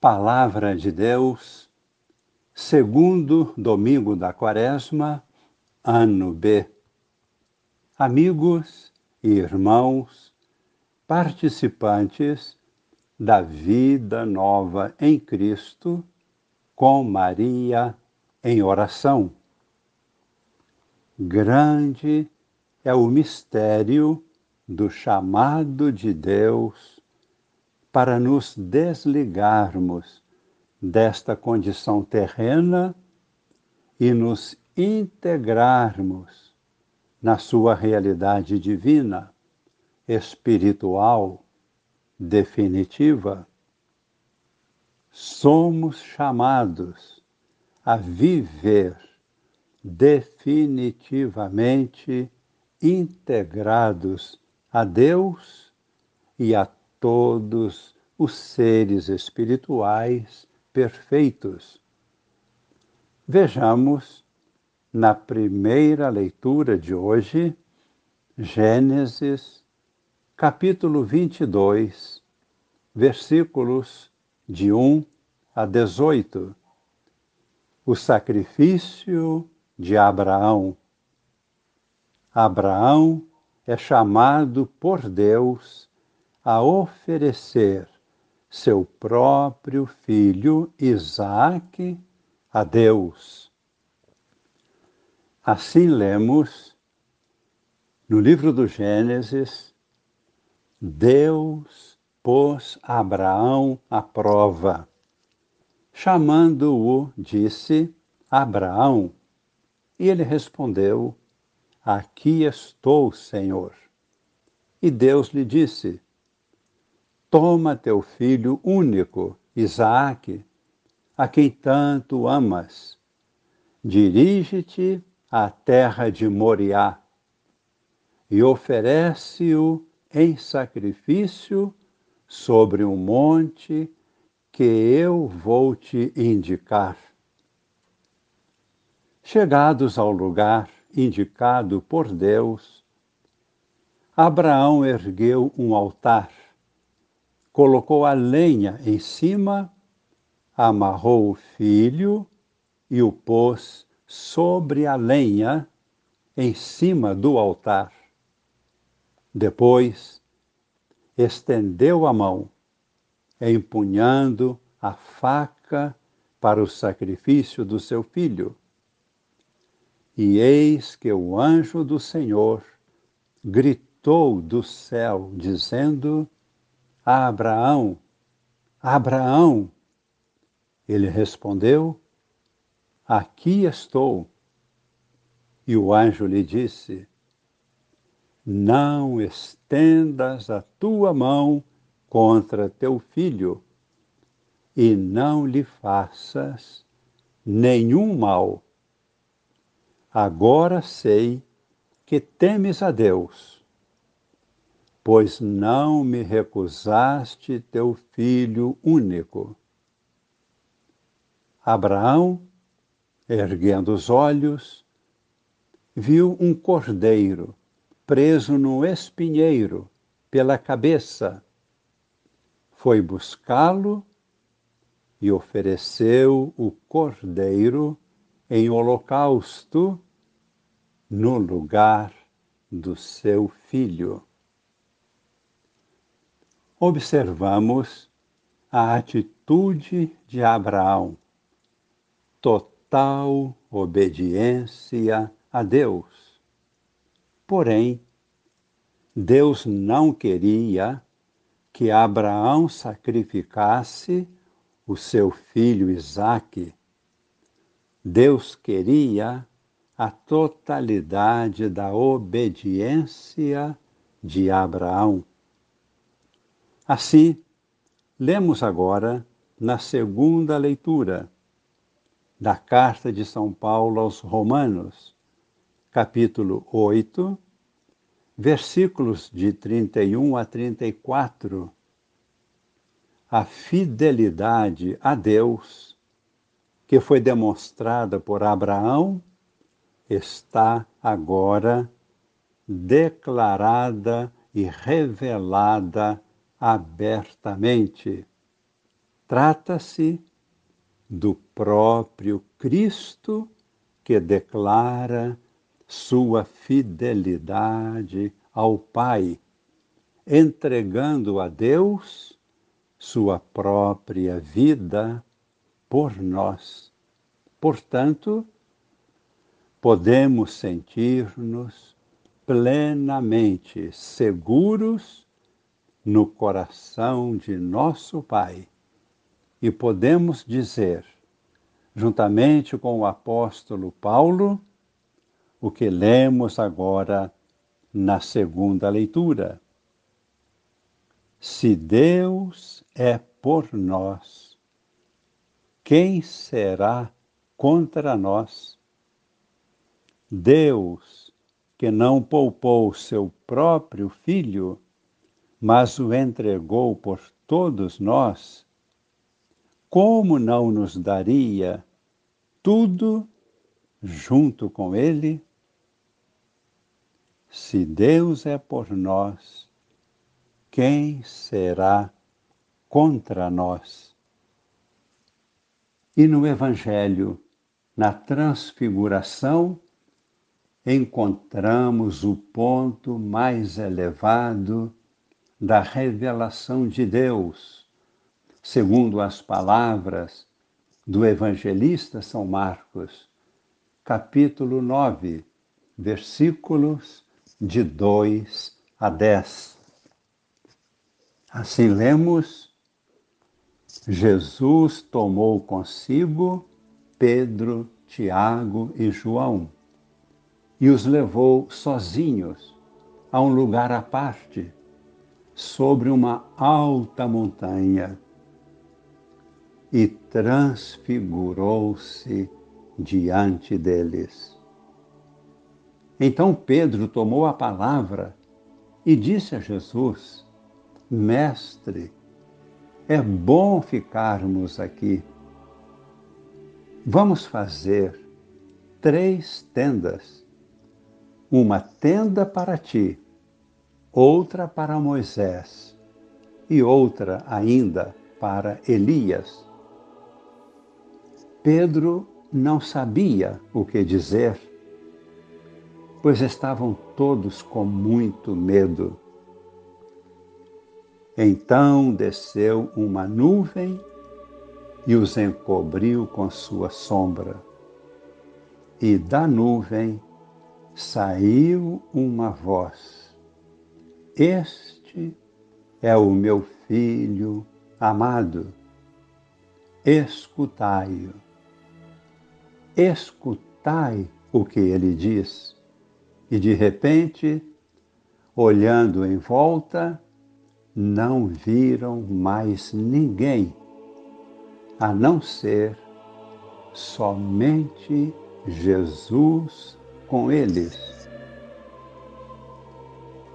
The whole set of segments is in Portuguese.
Palavra de Deus, segundo domingo da Quaresma, ano B. Amigos e irmãos, participantes da vida nova em Cristo, com Maria em oração. Grande é o mistério do chamado de Deus para nos desligarmos desta condição terrena e nos integrarmos na sua realidade divina, espiritual, definitiva. Somos chamados a viver definitivamente integrados a Deus e a todos os seres espirituais perfeitos. Vejamos na primeira leitura de hoje, Gênesis, capítulo 22, versículos de 1 a 18. O sacrifício de Abraão. Abraão é chamado por Deus a oferecer seu próprio filho Isaque a Deus. Assim lemos no livro do Gênesis, Deus pôs Abraão à prova. Chamando-o, disse: Abraão. E ele respondeu: Aqui estou, Senhor. E Deus lhe disse: Toma teu filho único, Isaque, a quem tanto amas. Dirige-te à terra de Moriá e oferece-o em sacrifício sobre um monte que eu vou te indicar. Chegados ao lugar indicado por Deus, Abraão ergueu um altar colocou a lenha em cima, amarrou o filho e o pôs sobre a lenha em cima do altar. Depois, estendeu a mão, empunhando a faca para o sacrifício do seu filho. E eis que o anjo do Senhor gritou do céu, dizendo: Abraão, Abraão. Ele respondeu: Aqui estou. E o anjo lhe disse: Não estendas a tua mão contra teu filho, e não lhe faças nenhum mal. Agora sei que temes a Deus pois não me recusaste teu filho único. Abraão, erguendo os olhos, viu um cordeiro preso no espinheiro pela cabeça. Foi buscá-lo e ofereceu o cordeiro em holocausto no lugar do seu filho observamos a atitude de Abraão, total obediência a Deus. Porém, Deus não queria que Abraão sacrificasse o seu filho Isaque. Deus queria a totalidade da obediência de Abraão. Assim, lemos agora na segunda leitura da carta de São Paulo aos Romanos, capítulo 8, versículos de 31 a 34. A fidelidade a Deus que foi demonstrada por Abraão está agora declarada e revelada abertamente. Trata-se do próprio Cristo que declara sua fidelidade ao Pai, entregando a Deus sua própria vida por nós. Portanto, podemos sentir-nos plenamente seguros no coração de nosso Pai e podemos dizer, juntamente com o apóstolo Paulo, o que lemos agora na segunda leitura. Se Deus é por nós, quem será contra nós? Deus, que não poupou seu próprio filho, mas o entregou por todos nós, como não nos daria tudo junto com ele? Se Deus é por nós, quem será contra nós? E no Evangelho, na Transfiguração, encontramos o ponto mais elevado da revelação de Deus, segundo as palavras do evangelista São Marcos, capítulo 9, versículos de 2 a 10. Assim lemos: Jesus tomou consigo Pedro, Tiago e João e os levou sozinhos a um lugar à parte, sobre uma alta montanha, e transfigurou-se diante deles. Então Pedro tomou a palavra e disse a Jesus: Mestre, é bom ficarmos aqui. Vamos fazer três tendas: uma tenda para ti, outra para Moisés e outra ainda para Elias. Pedro não sabia o que dizer pois estavam todos com muito medo. Então desceu uma nuvem e os encobriu com sua sombra. E da nuvem saiu uma voz: Este é o meu filho amado, escutai-o. Escutai o que ele diz e de repente, olhando em volta, não viram mais ninguém, a não ser somente Jesus com eles.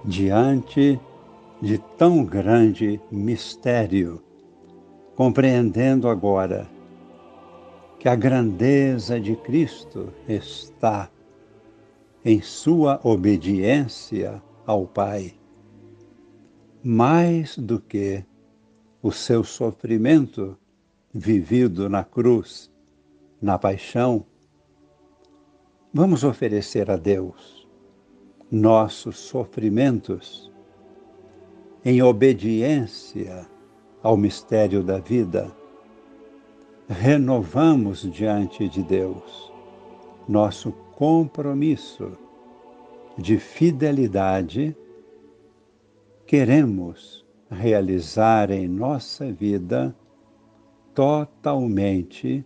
Diante de tão grande mistério, compreendendo agora que a grandeza de Cristo está em sua obediência ao Pai, mais do que o seu sofrimento vivido na cruz, na paixão, vamos oferecer a Deus nossos sofrimentos em obediência ao mistério da vida. Renovamos diante de Deus nosso compromisso de fidelidade, queremos realizar em nossa vida totalmente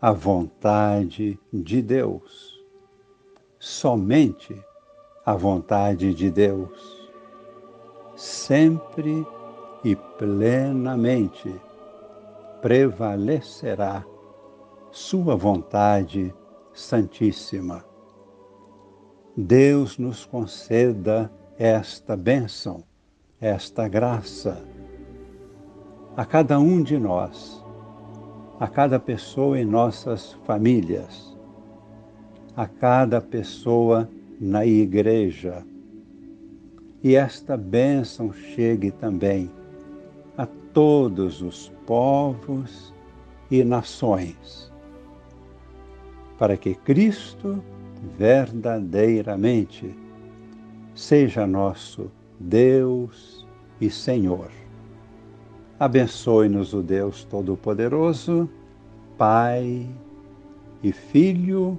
a vontade de Deus. Somente a vontade de Deus. Sempre e plenamente prevalecerá Sua vontade Santíssima. Deus nos conceda esta bênção, esta graça a cada um de nós, a cada pessoa em nossas famílias, a cada pessoa na igreja. E esta bênção chegue também a todos os povos e nações, para que Cristo verdadeiramente seja nosso Deus e Senhor. Abençoe-nos o Deus Todo-Poderoso, Pai e Filho